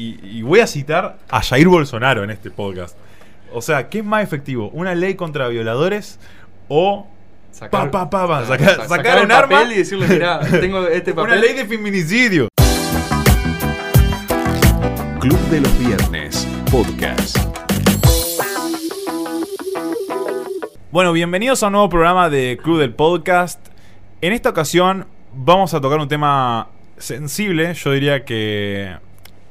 y, voy a citar a Jair Bolsonaro en este podcast. O sea, ¿qué es más efectivo? ¿Una ley contra violadores o Sacar, pa, pa, pa, sacar, sacar, sacar sacar el un arma papel y decirle, mira, tengo este papel. una ley de feminicidio? Club de los Viernes, podcast. Bueno, bienvenidos a un nuevo programa de Club del Podcast. En esta ocasión vamos a tocar un tema sensible. Yo diría que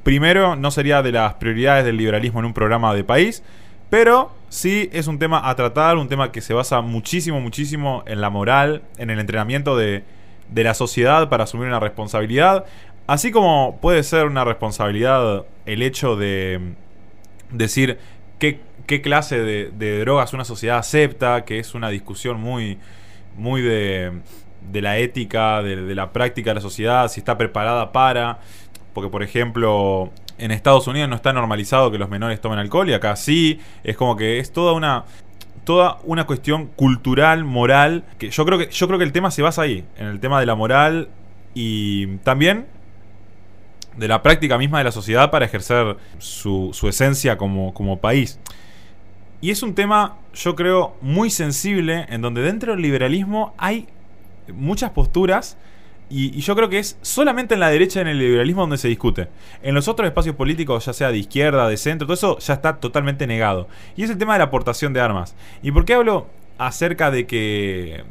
primero no sería de las prioridades del liberalismo en un programa de país, pero sí es un tema a tratar, un tema que se basa muchísimo, muchísimo en la moral, en el entrenamiento de, la sociedad para asumir una responsabilidad. Así como puede ser una responsabilidad el hecho de decir qué, clase de, drogas una sociedad acepta, que es una discusión muy, muy de, de la ética, de la práctica de la sociedad, si está preparada para. Porque, por ejemplo, en Estados Unidos no está normalizado que los menores tomen alcohol y acá sí. Es como que es toda una toda una cuestión cultural, moral, que yo creo que yo creo que el tema se basa ahí, en el tema de la moral y también de la práctica misma de la sociedad para ejercer su, su esencia como, como país. Y es un tema, yo creo, muy sensible, en donde dentro del liberalismo hay muchas posturas y, yo creo que es solamente en la derecha en el liberalismo donde se discute. En los otros espacios políticos, ya sea de izquierda, de centro, todo eso ya está totalmente negado. Y es el tema de la aportación de armas. ¿Y por qué hablo acerca de que...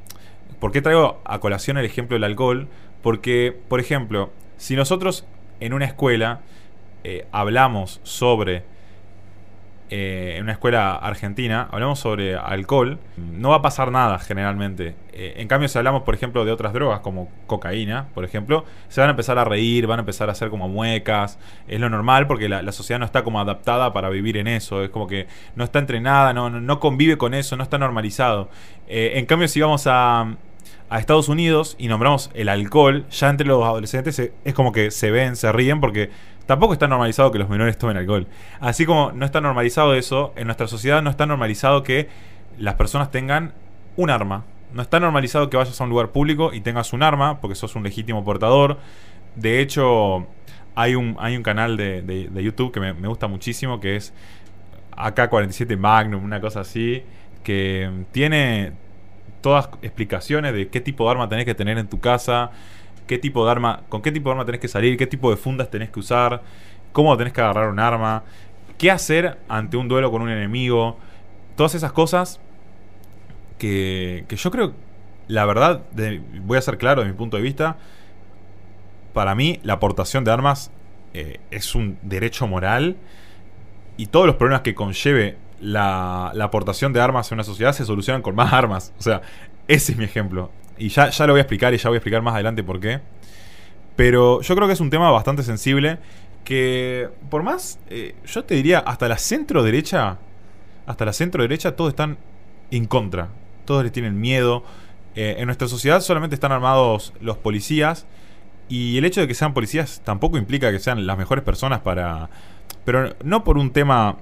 ¿Por qué traigo a colación el ejemplo del alcohol? Porque, por ejemplo, si nosotros en una escuela eh, hablamos sobre eh, en una escuela argentina, hablamos sobre alcohol, no va a pasar nada generalmente. Eh, en cambio, si hablamos, por ejemplo, de otras drogas como cocaína, por ejemplo, se van a empezar a reír, van a empezar a hacer como muecas. Es lo normal porque la, la sociedad no está como adaptada para vivir en eso. Es como que no está entrenada, no, no, convive con eso, no está normalizado. Eh, en cambio, si vamos a, a Estados Unidos y nombramos el alcohol, ya entre los adolescentes es como que se ven, se ríen porque tampoco está normalizado que los menores tomen alcohol. Así como no está normalizado eso, en nuestra sociedad no está normalizado que las personas tengan un arma. No está normalizado que vayas a un lugar público y tengas un arma porque sos un legítimo portador. De hecho, hay un, hay un canal de, de- YouTube que me, me gusta muchísimo que es AK-47 Magnum, una cosa así, que tiene todas explicaciones de qué tipo de arma tenés que tener en tu casa, qué tipo de arma, con qué tipo de arma tenés que salir, qué tipo de fundas tenés que usar, cómo tenés que agarrar un arma, qué hacer ante un duelo con un enemigo, todas esas cosas que, que yo creo, la verdad, voy a ser claro de mi punto de vista, para mí la aportación de armas eh, es un derecho moral y todos los problemas que conlleve la, la aportación de armas en una sociedad se solucionan con más armas. O sea, ese es mi ejemplo. Y ya, ya lo voy a explicar y ya voy a explicar más adelante por qué. Pero yo creo que es un tema bastante sensible que, por más, eh, yo te diría, hasta la centro derecha, hasta la centro derecha, todos están en contra. Todos les tienen miedo. Eh, en nuestra sociedad solamente están armados los policías. Y el hecho de que sean policías tampoco implica que sean las mejores personas para... Pero no por un tema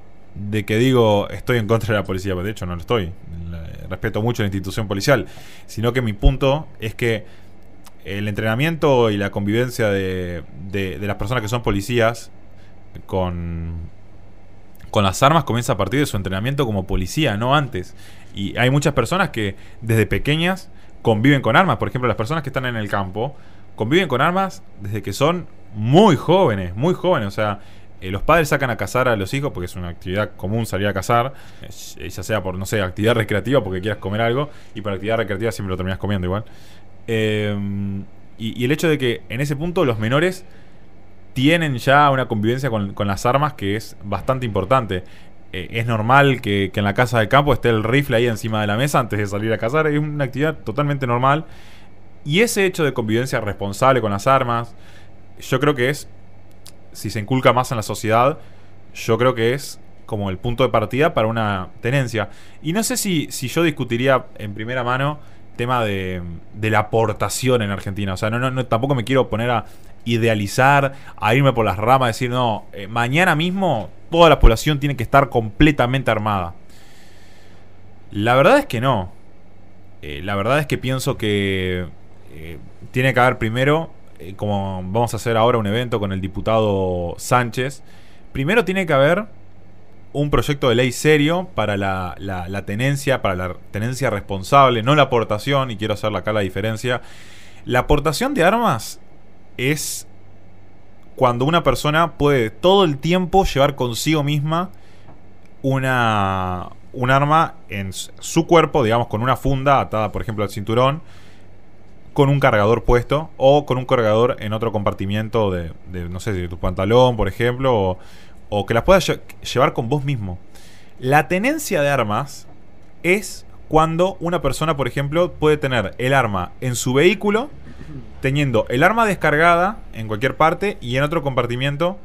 de que digo estoy en contra de la policía, de hecho no lo estoy. Respeto mucho la institución policial. Sino que mi punto es que el entrenamiento y la convivencia de, de- de las personas que son policías con, con las armas comienza a partir de su entrenamiento como policía, no antes. Y hay muchas personas que desde pequeñas conviven con armas. Por ejemplo, las personas que están en el campo conviven con armas desde que son muy jóvenes, muy jóvenes. O sea, eh, los padres sacan a cazar a los hijos porque es una actividad común salir a cazar, eh, ya sea por, no sé, actividad recreativa porque quieras comer algo, y por actividad recreativa siempre lo terminas comiendo igual. Eh, y, el hecho de que en ese punto los menores tienen ya una convivencia con, las armas que es bastante importante. Es normal que, que en la casa de campo esté el rifle ahí encima de la mesa antes de salir a cazar. Es una actividad totalmente normal. Y ese hecho de convivencia responsable con las armas, yo creo que es, si se inculca más en la sociedad, yo creo que es como el punto de partida para una tenencia. Y no sé si, si yo discutiría en primera mano tema de, de la aportación en Argentina. O sea, no, no, tampoco me quiero poner a idealizar, a irme por las ramas, decir, no, eh, mañana mismo toda la población tiene que estar completamente armada. La verdad es que no. Eh, la verdad es que pienso que eh, tiene que haber primero, eh, como vamos a hacer ahora un evento con el diputado Sánchez, primero tiene que haber un proyecto de ley serio para la, la- tenencia, para la tenencia responsable, no la aportación, y quiero hacer acá la diferencia. La aportación de armas es cuando una persona puede todo el tiempo llevar consigo misma una, un arma en su cuerpo, digamos, con una funda atada, por ejemplo, al cinturón, con un cargador puesto o con un cargador en otro compartimiento de, de, no sé, de tu pantalón, por ejemplo, o, o que las puedas lle- llevar con vos mismo. La tenencia de armas es cuando una persona, por ejemplo, puede tener el arma en su vehículo, teniendo el arma descargada en cualquier parte y en otro compartimiento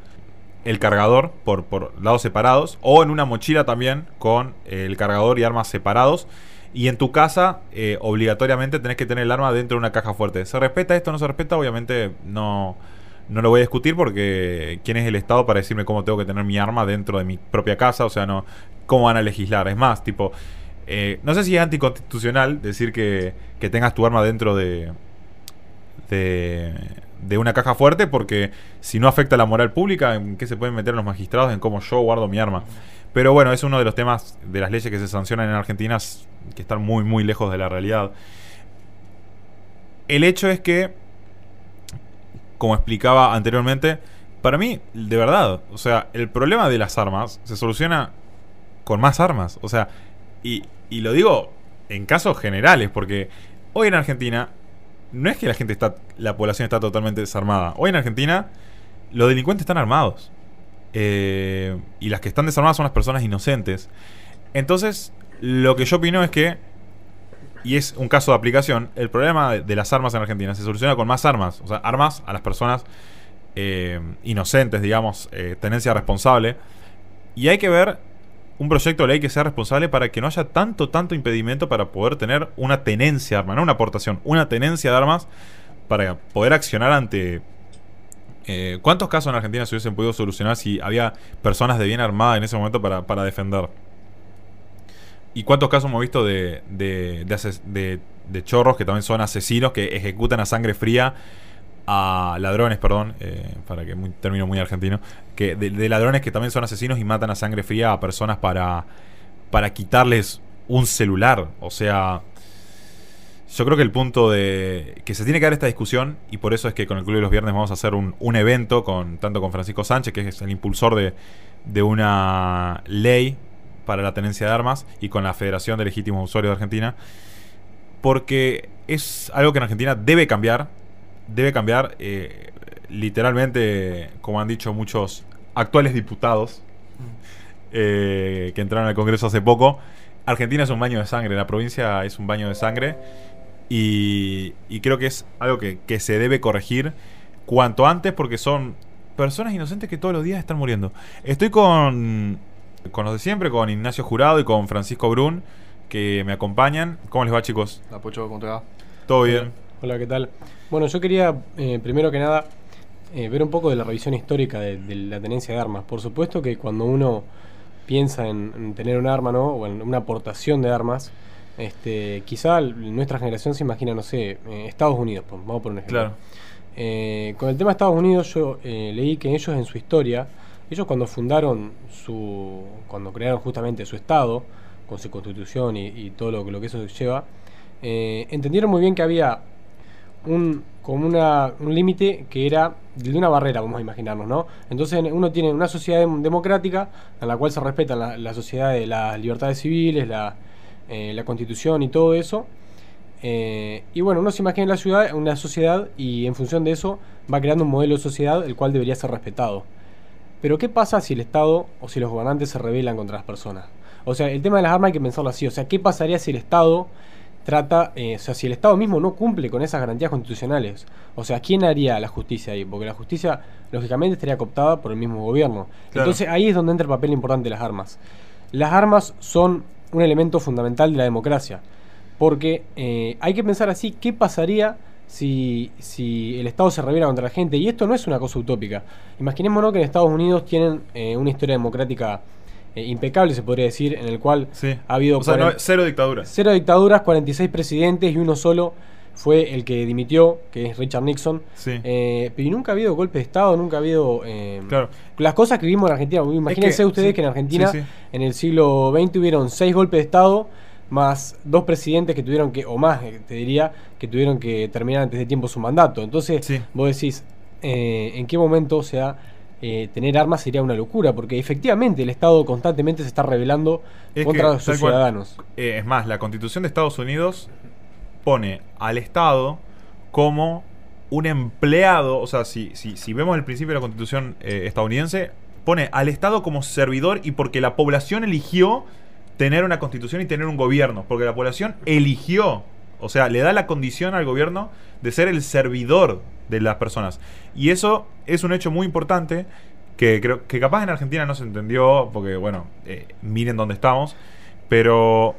el cargador por, por lados separados o en una mochila también con el cargador y armas separados. Y en tu casa, eh, obligatoriamente tenés que tener el arma dentro de una caja fuerte. ¿Se respeta esto no se respeta? Obviamente no, no lo voy a discutir porque ¿quién es el Estado para decirme cómo tengo que tener mi arma dentro de mi propia casa? O sea, no, ¿cómo van a legislar? Es más, tipo, eh, no sé si es anticonstitucional decir que, que tengas tu arma dentro de, de, de una caja fuerte porque si no afecta la moral pública, ¿en qué se pueden meter los magistrados en cómo yo guardo mi arma? Pero bueno, es uno de los temas de las leyes que se sancionan en Argentina que están muy, muy lejos de la realidad. El hecho es que, como explicaba anteriormente, para mí, de verdad, o sea, el problema de las armas se soluciona con más armas. O sea, y, y lo digo en casos generales, porque hoy en Argentina no es que la gente está, la población está totalmente desarmada. Hoy en Argentina los delincuentes están armados. Eh, y las que están desarmadas son las personas inocentes. Entonces, lo que yo opino es que, y es un caso de aplicación, el problema de, las armas en Argentina se soluciona con más armas. O sea, armas a las personas eh, inocentes, digamos, eh, tenencia responsable. Y hay que ver un proyecto de ley que sea responsable para que no haya tanto, tanto impedimento para poder tener una tenencia de armas, no una aportación, una tenencia de armas para poder accionar ante... eh, ¿Cuántos casos en Argentina se hubiesen podido solucionar si había personas de bien armada en ese momento para, para defender? ¿Y cuántos casos hemos visto de, de, de chorros que también son asesinos que ejecutan a sangre fría a ladrones, perdón, eh, para que muy, muy argentino, que de ladrones que también son asesinos y matan a sangre fría a personas para, para quitarles un celular? O sea, yo creo que el punto de que se tiene que dar esta discusión, y por eso es que con el Club de los Viernes vamos a hacer un, un evento, con, tanto con Francisco Sánchez, que es el impulsor de, de una ley para la tenencia de armas, y con la Federación de Legítimos Usuarios de Argentina, porque es algo que en Argentina debe cambiar, debe cambiar eh, literalmente, como han dicho muchos actuales diputados eh, que entraron al Congreso hace poco. Argentina es un baño de sangre, la provincia es un baño de sangre y, y creo que es algo que, que se debe corregir cuanto antes porque son personas inocentes que todos los días están muriendo. Estoy con, con los de siempre, con Ignacio Jurado y con Francisco Brun que me acompañan. ¿Cómo les va chicos? La Pocho, ¿cómo te va? ¿Todo bien? Hola, ¿qué tal? Bueno, yo quería, eh, primero que nada, eh, ver un poco de la revisión histórica de, de la tenencia de armas. Por supuesto que cuando uno piensa en, en tener un arma, ¿no? O en una aportación de armas, este, quizá nuestra generación se imagina, no sé, eh, Estados Unidos, vamos por un ejemplo. Claro. Eh, con el tema de Estados Unidos, yo eh, leí que ellos en su historia, ellos cuando fundaron su. cuando crearon justamente su Estado, con su constitución y, y todo lo, que- lo que eso lleva, eh, entendieron muy bien que había un, como una, un límite que era de una barrera, vamos a imaginarnos, ¿no? Entonces uno tiene una sociedad dem- democrática en la cual se respetan la, la sociedad de las libertades civiles, la, eh, la constitución y todo eso. Eh, y bueno, uno se imagina la ciudad, una sociedad y en función de eso va creando un modelo de sociedad el cual debería ser respetado. Pero ¿qué pasa si el Estado o si los gobernantes se rebelan contra las personas? O sea, el tema de las armas hay que pensarlo así. O sea, ¿qué pasaría si el Estado trata, eh, o sea, si el Estado mismo no cumple con esas garantías constitucionales? O sea, ¿quién haría la justicia ahí? Porque la justicia, lógicamente, estaría cooptada por el mismo gobierno. Claro. Entonces ahí es donde entra el papel importante de las armas. Las armas son un elemento fundamental de la democracia. Porque eh, hay que pensar así, ¿qué pasaría si, si el Estado se revela contra la gente? Y esto no es una cosa utópica. Imaginémonos que en Estados Unidos tienen eh, una historia democrática eh, impecable, se podría decir, en el cual Sí. ha habido O sea, no- 40 cero dictadura. cero dictaduras, 46 presidentes y uno solo fue el que dimitió, que es Richard Nixon. Sí. Eh, pero nunca ha habido golpe de Estado, nunca ha habido... eh, Claro. Las cosas que vimos en Argentina, imagínense que- ustedes sí, que en Argentina sí, en el siglo XX hubieron seis golpes de Estado, más dos presidentes que tuvieron que, o más, eh, te diría, que tuvieron que terminar antes de tiempo su mandato. Entonces, vos decís, eh, ¿en qué momento, o sea, eh, tener armas sería una locura? Porque efectivamente el Estado constantemente se está rebelando Es contra que, sus ciudadanos. Eh, es más, la constitución de Estados Unidos pone al Estado como un empleado, o sea, si, si, si vemos el principio de la constitución eh, estadounidense, pone al Estado como servidor y porque la población eligió tener una constitución y tener un gobierno, porque la población eligió, o sea, le da la condición al gobierno de ser el servidor de las personas. Y eso es un hecho muy importante que creo que capaz en Argentina no se entendió, porque bueno, eh, miren dónde estamos, pero,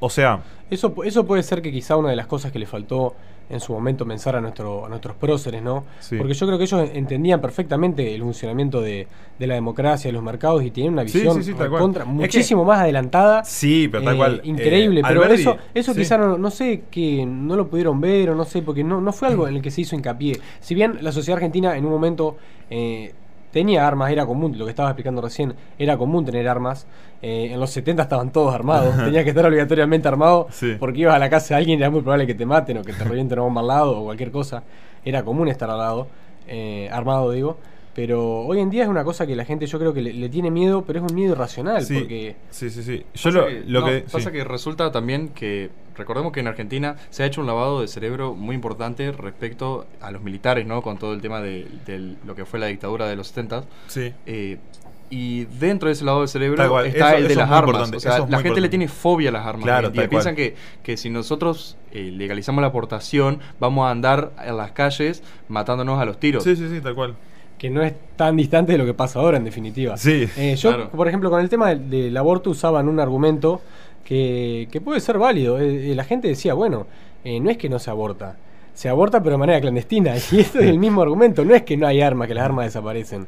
o sea, Eso, eso puede ser que quizá una de las cosas que le faltó en su momento pensar a, nuestro, a nuestros próceres, ¿no? Sí. Porque yo creo que ellos entendían perfectamente el funcionamiento de, de la democracia, de los mercados y tenían una visión sí, Es que- muchísimo más adelantada. sí, pero tal eh, cual. increíble, eh, pero Alberti- eso, eso quizá no, no sé que no lo pudieron ver o no sé, porque no, no fue algo en el que se hizo hincapié. Si bien la sociedad argentina en un momento eh, tenía armas, era común, lo que estaba explicando recién, era común tener armas. eh, en los 70 estaban todos armados, tenía que estar obligatoriamente armado Sí. porque ibas a la casa de alguien y era muy probable que te maten o que te revienten una bomba al lado o cualquier cosa. Era común estar al lado, eh, armado digo. Pero hoy en día es una cosa que la gente yo creo que le, le tiene miedo, pero es un miedo irracional. Sí, Porque sí, sí, sí. Yo lo, que- lo no, que. pasa sí. que resulta también que recordemos que en Argentina se ha hecho un lavado de cerebro muy importante respecto a los militares, ¿no? Con todo el tema de, de lo que fue la dictadura de los 70 Sí. eh, y dentro de ese lavado de cerebro cual, está eso- el de las armas. O sea, la gente le tiene fobia a las armas. Claro, cual. Piensan que, que si nosotros eh, legalizamos la aportación, vamos a andar en las calles matándonos a los tiros. Sí, sí, sí, tal cual. Que no es tan distante de lo que pasa ahora en definitiva. Sí. Eh, yo, Claro. por ejemplo, con el tema del, del aborto usaban un argumento que, que puede ser válido. Eh, eh, la gente decía, bueno, eh, no es que no se aborta, se aborta pero de manera clandestina. Y esto es el mismo argumento, no es que no hay armas, que las armas desaparecen.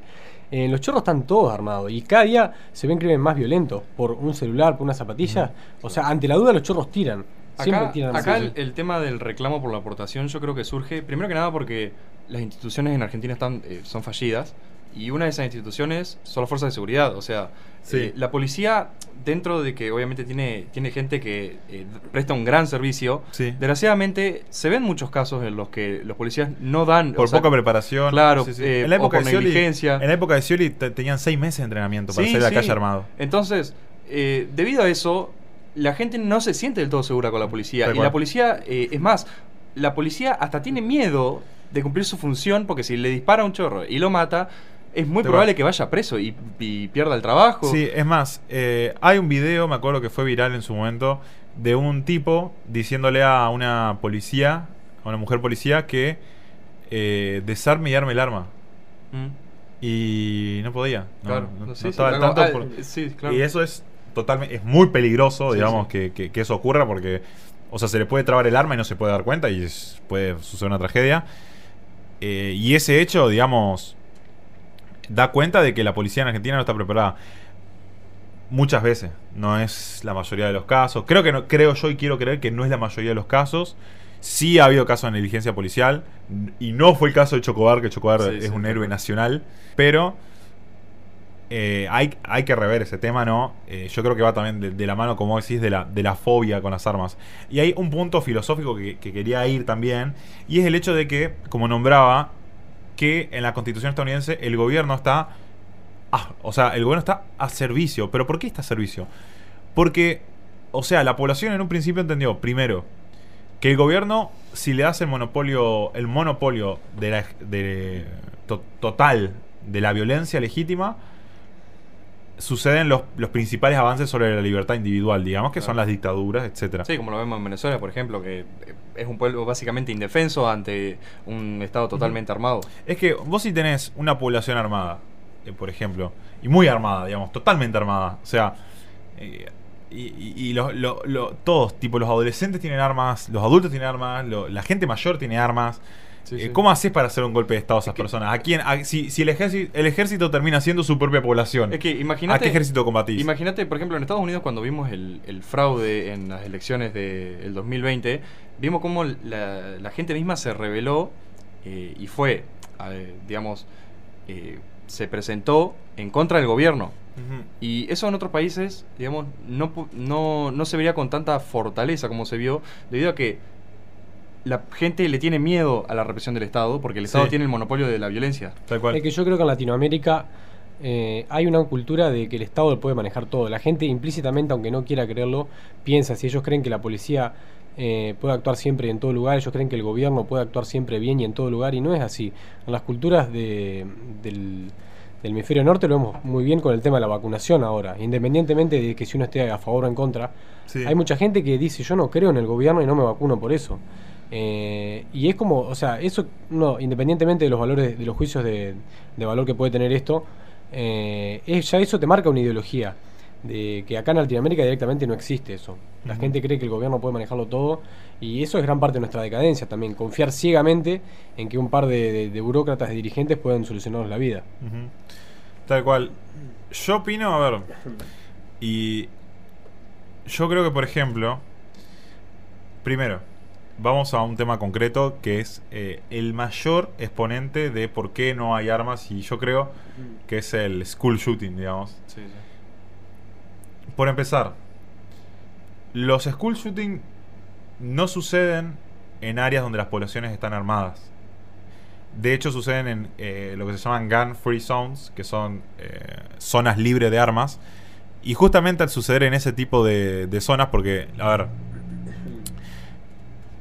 Eh, los chorros están todos armados y cada día se ven crímenes más violentos por un celular, por una zapatilla. O sea, ante la duda los chorros tiran. Acá, acá el, el tema del reclamo por la aportación yo creo que surge, primero que nada porque las instituciones en Argentina están, eh, son fallidas y una de esas instituciones son las fuerzas de seguridad. O sea, Sí. eh, la policía, dentro de que obviamente tiene, tiene gente que eh, presta un gran servicio, Sí. desgraciadamente se ven muchos casos en los que los policías no dan... Por o sea, poca preparación. claro, Sí, sí. eh, en la o época por de Scioli, negligencia. En la época de Scioli te- tenían seis meses de entrenamiento para Sí, salir a la sí. calle armado. Entonces, eh, debido a eso, la gente no se siente del todo segura con la policía. Y la policía, eh, es más, la policía hasta tiene miedo de cumplir su función porque si le dispara a un chorro y lo mata, es muy probable que vaya preso y, y pierda el trabajo. Sí, es más, eh, hay un video, me acuerdo que fue viral en su momento, de un tipo diciéndole a una policía, a una mujer policía, que eh, desarme y arme el arma. Mm, Y no podía. No, claro. no- no Sí, sí, estaba claro. tanto Ah, sí, claro. Y eso es totalmente, es muy peligroso, Sí, digamos, sí. Que, que- que eso ocurra porque, o sea, se le puede trabar el arma y no se puede dar cuenta y es- puede suceder una tragedia. Eh, y ese hecho, digamos, da cuenta de que la policía en Argentina no está preparada. Muchas veces, no es la mayoría de los casos. Creo que no, creo yo y quiero creer que no es la mayoría de los casos. Sí ha habido casos de negligencia policial y no fue el caso de Chocobar, que Chocobar Sí, es un héroe nacional, pero eh, hay, hay que rever ese tema, ¿no? Eh, yo creo que va también de, la mano, como decís, de la, de la fobia con las armas. Y hay un punto filosófico que, que quería ir también, y es el hecho de que, como nombraba, que en la constitución estadounidense el gobierno está... o sea, el gobierno está a servicio. ¿Pero por qué está a servicio? Porque, o sea, la población en un principio entendió, primero, que el gobierno, si le das el monopolio, el monopolio de la, de, to- total de la violencia legítima, suceden los, los principales avances sobre la libertad individual, digamos, que son las dictaduras, etcétera. Sí, como lo vemos en Venezuela, por ejemplo, que es un pueblo básicamente indefenso ante un Estado totalmente armado. Es que vos si tenés una población armada, eh, por ejemplo, y muy armada, digamos, totalmente armada, o sea, eh, y, y- y lo- lo- lo- todos, tipo los adolescentes tienen armas, los adultos tienen armas, la gente mayor tiene armas, Sí, Eh. ¿Cómo haces para hacer un golpe de Estado a esas personas? ¿A quién, a- si si el, ejército, el ejército termina siendo su propia población, Es que ¿a imagínate. qué ejército combatís? Imagínate, por ejemplo, en Estados Unidos cuando vimos el, el fraude en las elecciones del 2020, vimos cómo la, la gente misma se rebeló eh, y fue, eh, digamos, eh, se presentó en contra del gobierno. Y eso en otros países, digamos, no, no, no se vería con tanta fortaleza como se vio, debido a que la gente le tiene miedo a la represión del Estado, porque el Estado Sí. tiene el monopolio de la violencia. Tal cual. Es que yo creo que en Latinoamérica eh, hay una cultura de que el Estado puede manejar todo. La gente implícitamente, aunque no quiera creerlo, piensa, si ellos creen que la policía eh, puede actuar siempre en todo lugar, ellos creen que el gobierno puede actuar siempre bien y en todo lugar, y no es así. En las culturas de- del, del hemisferio norte lo vemos muy bien con el tema de la vacunación ahora, independientemente de que si uno esté a favor o en contra. Sí. Hay mucha gente que dice, yo no creo en el gobierno y no me vacuno por eso. Eh, y es como, o sea, eso, no, independientemente de los valores, de los juicios de, de valor que puede tener esto, eh, es- ya eso te marca una ideología. De que acá en Latinoamérica directamente no existe eso. La gente cree que el gobierno puede manejarlo todo y eso es gran parte de nuestra decadencia también. Confiar ciegamente en que un par de, de- de burócratas, de dirigentes pueden solucionarnos la vida. Tal cual. Yo opino, a ver. Y. Yo creo que, por ejemplo. Primero, vamos a un tema concreto que es eh, el mayor exponente de por qué no hay armas. Y yo creo que es el school shooting, digamos. Por empezar, los school shooting no suceden en áreas donde las poblaciones están armadas. De hecho, suceden en eh, lo que se llaman gun free zones, que son eh, zonas libres de armas. Y justamente al suceder en ese tipo de, de zonas, porque, a ver,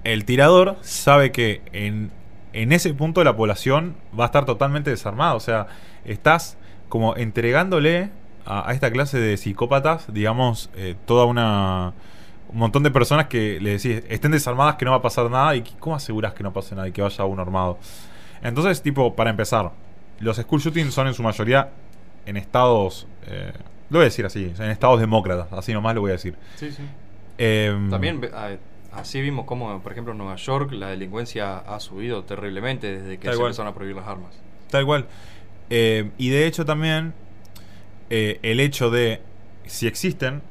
el tirador sabe que en, en ese punto de la población va a estar totalmente desarmado. O sea, estás como entregándole a, a esta clase de psicópatas, digamos, eh, toda una... Un montón de personas que le decís, estén desarmadas que no va a pasar nada. ¿Y cómo aseguras que no pase nada y que vaya uno armado? Entonces, tipo, para empezar, los school shootings son en su mayoría en estados... eh, lo voy a decir así, en estados demócratas, así nomás lo voy a decir. Sí, sí. Em, También ve- a- así vimos como, por ejemplo, en Nueva York la delincuencia ha subido terriblemente desde que Tal se cual. empezaron a prohibir las armas. Tal cual. Eh, y de hecho también eh, el hecho de si existen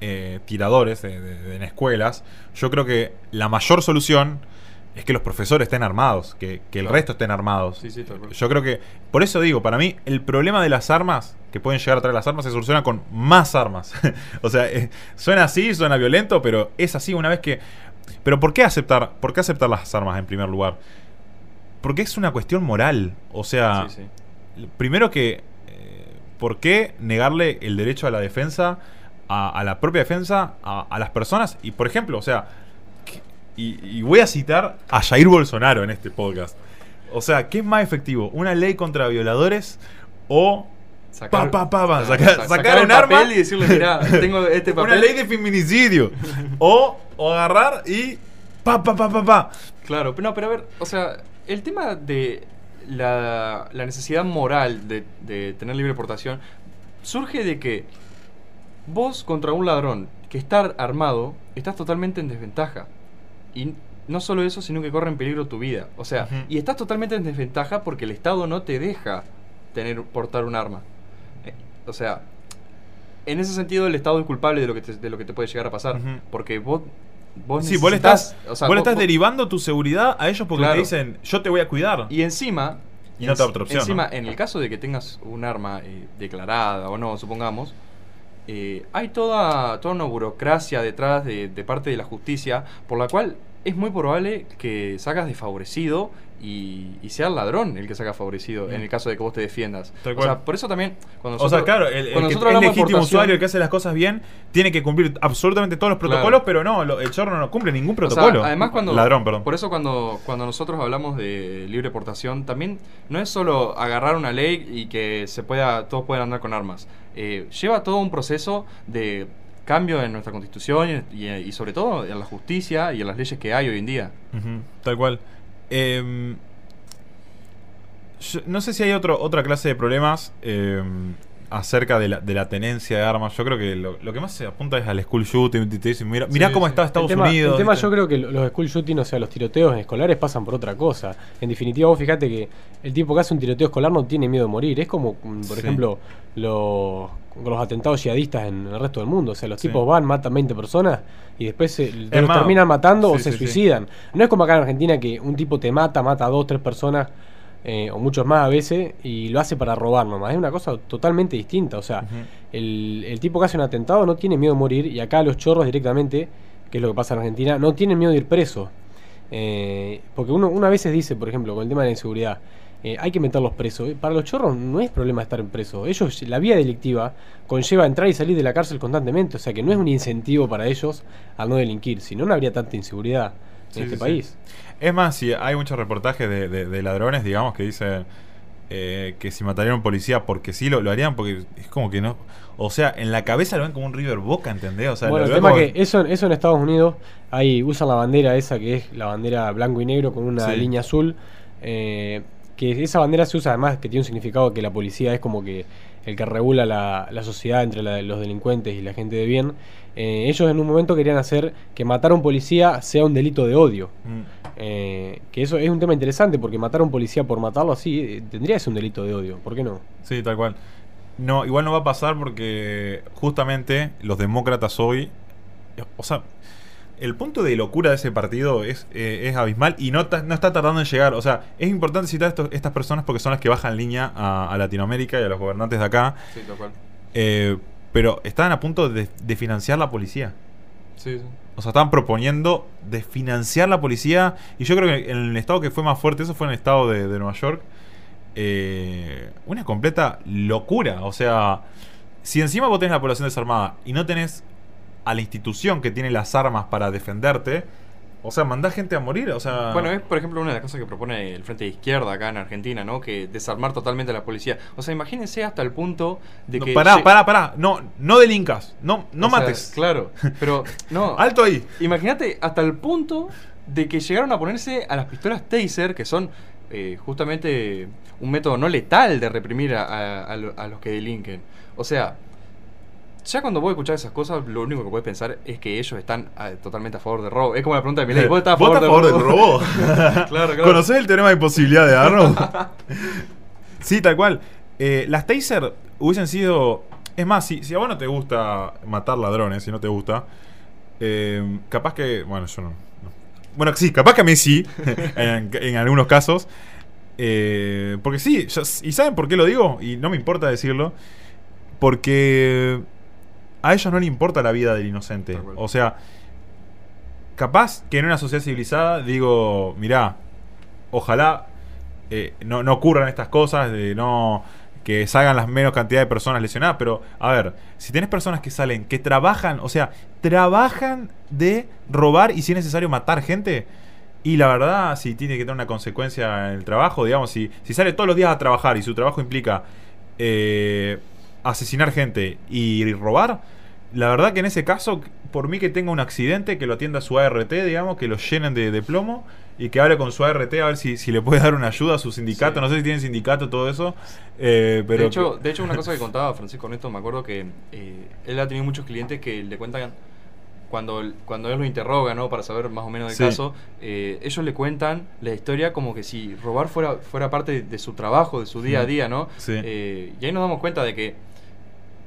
eh, tiradores de- de- de- en escuelas, yo creo que la mayor solución es que los profesores estén armados, que, que el Claro. resto estén armados. Sí, sí. Yo creo que, por eso digo, para mí el problema de las armas, que pueden llegar a traer las armas, se soluciona con más armas. o sea, eh, suena así, suena violento, pero es así una vez que... Pero ¿por qué aceptar, por qué aceptar las armas en primer lugar? Porque es una cuestión moral. O sea, Sí, primero que, eh, ¿por qué negarle el derecho a la defensa, a, a la propia defensa, a, a las personas? Y por ejemplo, o sea, y, y voy a citar a Jair Bolsonaro en este podcast. O sea, ¿qué es más efectivo? ¿Una ley contra violadores o Pa, pa, pa, pa, saca- sa- sacar un arma. y decirle, mira, tengo este papel. una ley de feminicidio? o, o agarrar y pa, pa, pa, pa, pa. Claro, pero no, pero a ver, o sea, el tema de la, la necesidad moral de, de tener libre portación surge de que vos contra un ladrón que está armado, estás totalmente en desventaja. Y no solo eso, sino que corre en peligro tu vida. O sea, y estás totalmente en desventaja porque el Estado no te deja tener portar un arma. Eh, o sea, en ese sentido el Estado es culpable de lo que te, de lo que te puede llegar a pasar. Porque vos... Vos Sí, vos le estás, o sea, vos le estás vos- derivando tu seguridad a ellos porque Claro. te dicen, yo te voy a cuidar. Y encima, Y no te da otra opción, encima ¿no? en el caso de que tengas un arma eh, declarada o no, supongamos, eh, hay toda, toda una burocracia detrás de, de parte de la justicia por la cual es muy probable que salgas desfavorecido y, y sea el ladrón el que salga favorecido en el caso de que vos te defiendas. Tal O cual. sea, por eso también, cuando o nosotros, sea, claro, el, legítimo usuario, el que hace las cosas bien, tiene que cumplir absolutamente todos los protocolos, Claro. pero no, lo- el chorro no cumple ningún O sea, protocolo. además cuando Ladrón, perdón. Por eso cuando, cuando nosotros hablamos de libre portación, también no es solo agarrar una ley y que se pueda, todos puedan andar con armas. Eh, lleva todo un proceso de cambio en nuestra constitución y, y- y sobre todo en la justicia y en las leyes que hay hoy en día. Tal cual. Em, yo no sé si hay otro, otra clase de problemas em, acerca de la, de la tenencia de armas. Yo creo que lo, lo que más se apunta es al school shooting. Te dicen, mira, mirá Sí, cómo sí. está El Estados tema, Unidos. el tema yo creo que los school shooting, o sea, los tiroteos escolares pasan por otra cosa. En definitiva, vos fijate que el tipo que hace un tiroteo escolar no tiene miedo de morir. Es como, mm, por Sí. ejemplo, los, los atentados yihadistas en el resto del mundo. O sea, los Sí. tipos van, matan 20 personas y después se, los terminan matando sí, o se sí, suicidan. No es como acá en Argentina que un tipo te mata, mata a dos, tres personas. eh, o muchos más a veces, y lo hace para robar nomás. Es una cosa totalmente distinta. O sea, el, el tipo que hace un atentado no tiene miedo de morir y acá los chorros directamente, que es lo que pasa en Argentina, no tienen miedo de ir preso. Eh, porque uno, una veces dice, por ejemplo, con el tema de la inseguridad, eh, hay que meterlos presos. Eh, Para los chorros no es problema estar en preso. Ellos, la vía delictiva conlleva entrar y salir de la cárcel constantemente. O sea que no es un incentivo para ellos al no delinquir. Si no, no habría tanta inseguridad Sí, en este sí, país. Es más, si hay muchos reportajes de, de- de ladrones, digamos, que dicen eh, que si matarían a un policía porque sí lo, lo harían, porque es como que no. O sea, en la cabeza lo ven como un River Boca, ¿entendés? O sea, bueno, el tema como- que eso, eso en Estados Unidos, ahí usan la bandera esa que es la bandera blanco y negro con una línea azul. eh, que esa bandera se usa además que tiene un significado que la policía es como que el que regula la, la sociedad entre la- los delincuentes y la gente de bien. Eh, ellos en un momento querían hacer que matar a un policía sea un delito de odio. Mm. Eh, que eso es un tema interesante porque matar a un policía por matarlo así eh, tendría que ser un delito de odio. ¿Por qué no? Sí, tal cual. No, igual no va a pasar porque justamente los demócratas hoy, o sea, el punto de locura de ese partido es, eh, es abismal y no, ta- no está tardando en llegar. O sea, es importante citar a estos- estas personas porque son las que bajan línea a, a Latinoamérica y a los gobernantes de acá. Sí, tal cual. Eh, pero estaban a punto de, de financiar la policía. Sí, sí. O sea, estaban proponiendo de financiar la policía. Y yo creo que en el estado que fue más fuerte, eso fue en el estado de, de Nueva York. eh, una completa locura. O sea, si encima vos tenés la población desarmada y no tenés a la institución que tiene las armas para defenderte, o sea, mandás gente a morir. O sea, Bueno, es por ejemplo una de las cosas que propone el Frente de Izquierda acá en Argentina, ¿no? Que desarmar totalmente a la policía. O sea, imagínense hasta el punto de no, que. pará, lle- pará, pará. No, no delincas. No, no o sea, mates. claro, pero no. Alto ahí. Imagínate hasta el punto de que llegaron a ponerse a las pistolas Taser, que son eh, justamente un método no letal de reprimir a los que delinquen. O sea, ya cuando vos escuchás esas cosas, lo único que puedes pensar es que ellos están ah, totalmente a favor del robo. Es como la pregunta de Milei, ¿vos estás a favor, ¿Vos estás a favor del robo? claro, claro. ¿Conocés el teorema de imposibilidad de Arnold? sí, tal cual. Eh, las taser hubiesen sido. Es más, si, si a vos no te gusta matar ladrones, si no te gusta, eh, capaz que. Bueno, yo no. no. Bueno, sí, capaz que a mí sí, en, en algunos casos. Eh, porque sí, ¿y saben por qué lo digo? Y no me importa decirlo. Porque a ellos no les importa la vida del inocente. O sea, capaz que en una sociedad civilizada digo, mirá, ojalá eh, no, no ocurran estas cosas, de no que salgan las menos cantidad de personas lesionadas, pero a ver, si tenés personas que salen, que trabajan, o sea, trabajan de robar y si es necesario matar gente, y la verdad, si tiene que tener una consecuencia en el trabajo, digamos, si, si sale todos los días a trabajar y su trabajo implica eh, asesinar gente y robar, la verdad que en ese caso, por mí que tenga un accidente, que lo atienda su ART, digamos, que lo llenen de, de plomo y que hable con su ART a ver si, si le puede dar una ayuda a su sindicato. Sí. No sé si tienen sindicato, todo eso. eh, pero de, hecho, de hecho, una cosa que contaba Francisco Neto, me acuerdo que eh, él ha tenido muchos clientes que le cuentan, cuando, cuando él lo interroga, ¿no? Para saber más o menos del Sí. caso, eh, ellos le cuentan la historia como que si robar fuera, fuera parte de, de su trabajo, de su día a día, ¿no? Sí. Eh, y ahí nos damos cuenta de que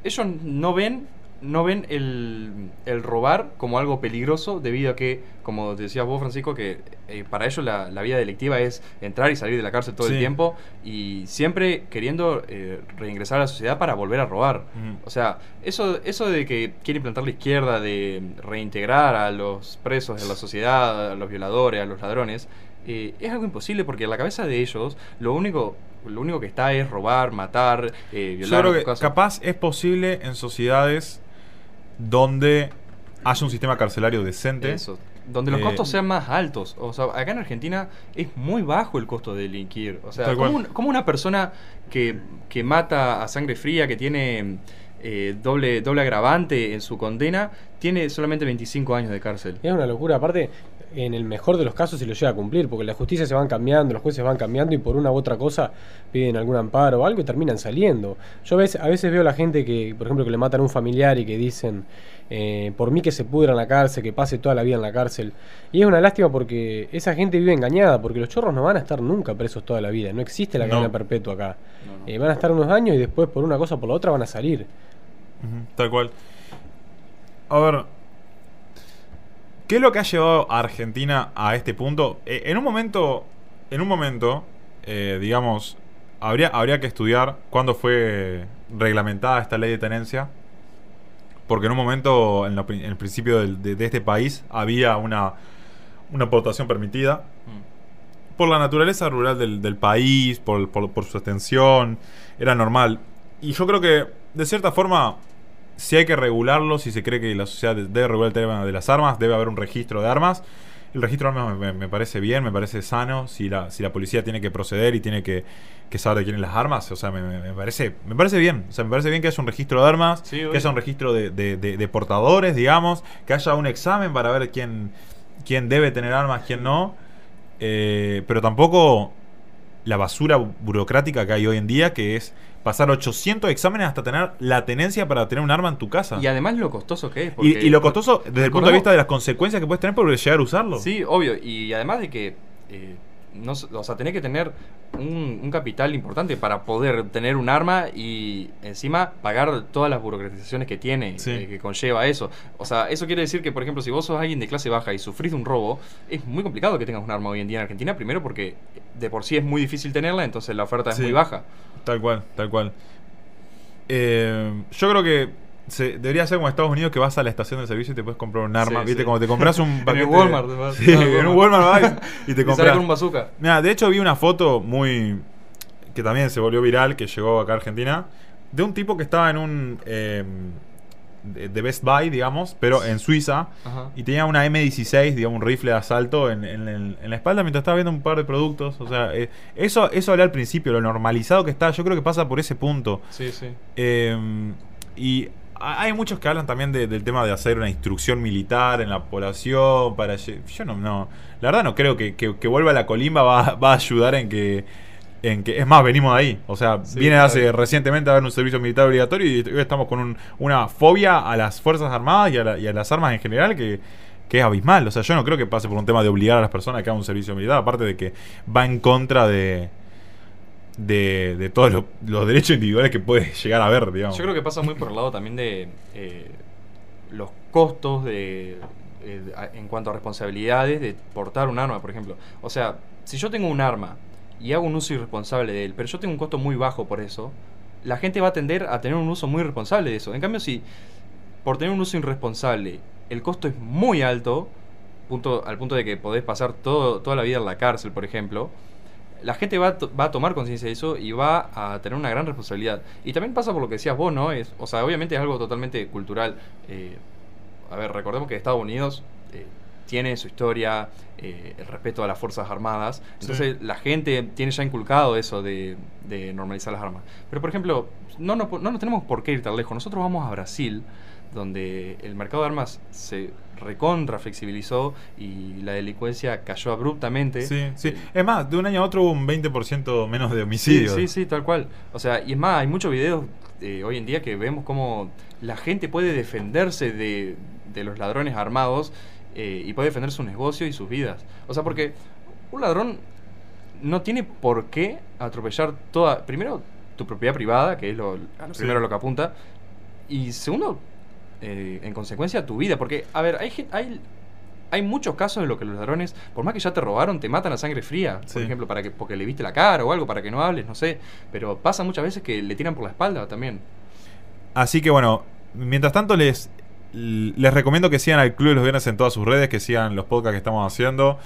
ellos no ven no ven el, el robar como algo peligroso debido a que, como decías vos, Francisco, que eh, para ellos la, la vida delictiva es entrar y salir de la cárcel todo Sí. el tiempo y siempre queriendo eh, reingresar a la sociedad para volver a robar. O sea, eso, eso de que quiere implantar la izquierda, de reintegrar a los presos de la sociedad, a los violadores, a los ladrones, eh, es algo imposible porque en la cabeza de ellos lo único, lo único que está es robar, matar, eh, Yo violar. creo que capaz es posible en sociedades donde haya un sistema carcelario decente. Eso. Donde los Eh, costos sean más altos. O sea, acá en Argentina es muy bajo el costo de delinquir. O sea, como, un- como una persona que, que mata a sangre fría, que tiene eh, doble, doble agravante en su condena, tiene solamente 25 años de cárcel. Es una locura. Aparte, en el mejor de los casos se lo llega a cumplir, porque la justicia se van cambiando, los jueces van cambiando y por una u otra cosa piden algún amparo o algo y terminan saliendo. Yo a veces, a veces veo a la gente que, por ejemplo, que le matan a un familiar y que dicen, eh, por mí que se pudra en la cárcel, que pase toda la vida en la cárcel. Y es una lástima porque esa gente vive engañada, porque los chorros no van a estar nunca presos toda la vida, no existe la No. cadena perpetua acá. No, no. Eh, van a estar unos años y después por una cosa o por la otra van a salir. Tal cual. A ver. ¿Qué es lo que ha llevado a Argentina a este punto? Eh, en un momento. En un momento. eh, digamos. Habría, habría que estudiar cuándo fue reglamentada esta ley de tenencia. Porque en un momento, en, en el principio del- de, de este país, había una, una aportación permitida Mm. por la naturaleza rural del, del país, por, por- por su extensión, era normal. Y yo creo que, de cierta forma, si hay que regularlo, si se cree que la sociedad de- debe regular el tema de las armas, debe haber un registro de armas. El registro de armas me, me parece bien, me parece sano. Si la, si la policía tiene que proceder y tiene que, que saber de quién es las armas, o sea, me, me- me parece, me parece bien. O sea, me parece bien que haya un registro de armas, Sí, que haya un registro de, de- de- de portadores, digamos, que haya un examen para ver quién, quién debe tener armas, quién no. Eh, pero tampoco la basura bu- burocrática que hay hoy en día, que es pasar 800 exámenes hasta tener la tenencia para tener un arma en tu casa. Y además lo costoso que es. Y, porque- y lo costoso desde el punto de vista de las consecuencias que puedes tener por llegar a usarlo. Sí, obvio. Y además de que. eh, no, o sea, tenés que tener un, un capital importante para poder tener un arma y encima pagar todas las burocratizaciones que tiene, Sí. eh, que conlleva eso. O sea, eso quiere decir que, por ejemplo, si vos sos alguien de clase baja y sufrís de un robo, es muy complicado que tengas un arma hoy en día en Argentina. Primero porque de por sí es muy difícil tenerla, entonces la oferta Sí. es muy baja. Tal cual, tal cual. Eh, yo creo que se- debería ser como Estados Unidos que vas a la estación de servicio y te puedes comprar un arma. Sí, ¿Viste? sí. Como te compras un En el paquete. Walmart, te vas- Sí, en un Walmart. Walmart vas y te Y compras. con un bazooka. Mira, de hecho vi una foto muy. que también se volvió viral, que llegó acá a Argentina, de un tipo que estaba en un. eh, de, de Best Buy, digamos, pero en Suiza, Ajá. y tenía una M16, digamos, un rifle de asalto en, en- en- en la espalda mientras estaba viendo un par de productos. O sea, eh, eso, eso hablé al principio, lo normalizado que está, yo creo que pasa por ese punto. Sí, sí. Eh, y hay muchos que hablan también de- del tema de hacer una instrucción militar en la población para yo no, no la verdad no creo que, que, que vuelva la colimba va, va a ayudar en que en que es más venimos de ahí o sea Sí, viene claro. hace recientemente a haber un servicio militar obligatorio y hoy estamos con un- una fobia a las fuerzas armadas y a, la- y a las armas en general que que es abismal, o sea, yo no creo que pase por un tema de obligar a las personas a que hagan un servicio militar, aparte de que va en contra de, de, de todos los, derechos individuales que puede llegar a haber, digamos. Yo creo que pasa muy por el lado también de eh, los costos de, eh, en cuanto a responsabilidades de portar un arma, por ejemplo. O sea, si yo tengo un arma y hago un uso irresponsable de él, pero yo tengo un costo muy bajo por eso, la gente va a tender a tener un uso muy responsable de eso. En cambio, si por tener un uso irresponsable el costo es muy alto, punto, al punto de que podés pasar todo, toda la vida en la cárcel, por ejemplo, la gente va va a tomar conciencia de eso y va a tener una gran responsabilidad. Y también pasa por lo que decías vos, ¿no? Es, o sea, obviamente es algo totalmente cultural. Eh, a ver, recordemos que Estados Unidos eh, tiene su historia, eh, el respeto a las Fuerzas Armadas. Entonces la gente tiene ya inculcado eso de, de normalizar las armas. Pero, por ejemplo, no, no, no nos tenemos por qué ir tan lejos. Nosotros vamos a Brasil, donde el mercado de armas se recontra flexibilizó y la delincuencia cayó abruptamente. Sí, sí. Eh, Es más, de un año a otro hubo un 20% menos de homicidios. sí, sí, tal cual. O sea, y es más, hay muchos videos eh, hoy en día que vemos cómo la gente puede defenderse de, de los ladrones armados eh, y puede defender sus negocios y sus vidas. O sea, porque un ladrón no tiene por qué atropellar toda, primero, tu propiedad privada, que es lo, a lo Sí. primero lo que apunta, y segundo, eh, en consecuencia, tu vida. Porque, a ver, hay, hay, hay muchos casos en los que los ladrones, por más que ya te robaron, te matan a sangre fría. Por ejemplo, para que, porque le viste la cara o algo, para que no hables, no sé. Pero pasa muchas veces que le tiran por la espalda también. Así que bueno, mientras tanto les, les recomiendo que sigan al Club de los Viernes en todas sus redes, que sigan los podcasts que estamos haciendo,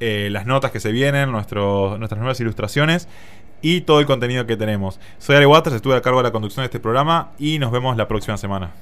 eh, las notas que se vienen, nuestros, nuestras nuevas ilustraciones y todo el contenido que tenemos. Soy Ari Waters, estuve a cargo de la conducción de este programa y nos vemos la próxima semana.